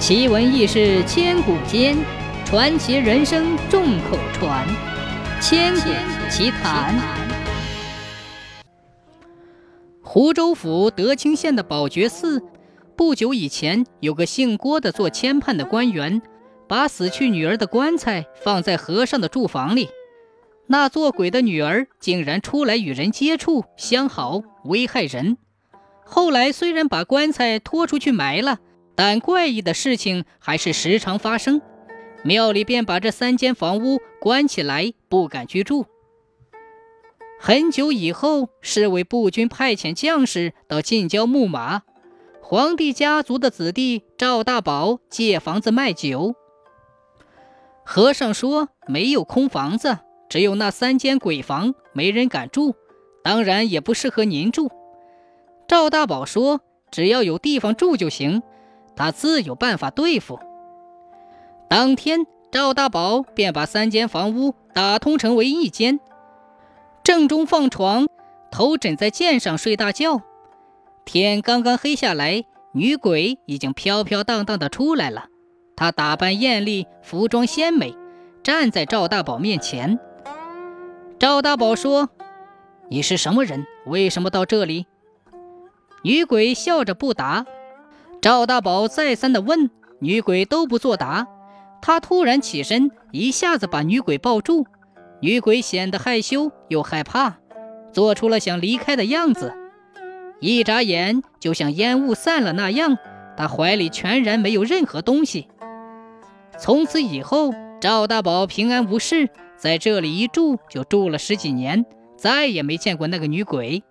奇闻异事千古间，传奇人生众口传。千古奇谈。湖州府德清县的宝觉寺，不久以前，有个姓郭的做签判的官员，把死去女儿的棺材放在和尚的住房里。那做鬼的女儿竟然出来与人接触相好，危害人。后来虽然把棺材拖出去埋了。但怪异的事情还是时常发生，庙里便把这三间房屋关起来，不敢居住。很久以后，侍卫步军派遣将士到近郊牧马，皇帝家族的子弟赵大宝借房子卖酒。和尚说没有空房子，只有那三间鬼房，没人敢住，当然也不适合您住。赵大宝说只要有地方住就行。他自有办法对付。当天，赵大宝便把三间房屋打通成为一间，正中放床，头枕在剑上睡大觉。天刚刚黑下来，女鬼已经飘飘荡荡的出来了。她打扮艳丽，服装鲜美，站在赵大宝面前。赵大宝说：“你是什么人？为什么到这里？”女鬼笑着不答。赵大宝再三的问，女鬼都不作答。他突然起身，一下子把女鬼抱住。女鬼显得害羞又害怕，做出了想离开的样子。一眨眼，就像烟雾散了那样，他怀里全然没有任何东西。从此以后，赵大宝平安无事，在这里一住就住了十几年，再也没见过那个女鬼。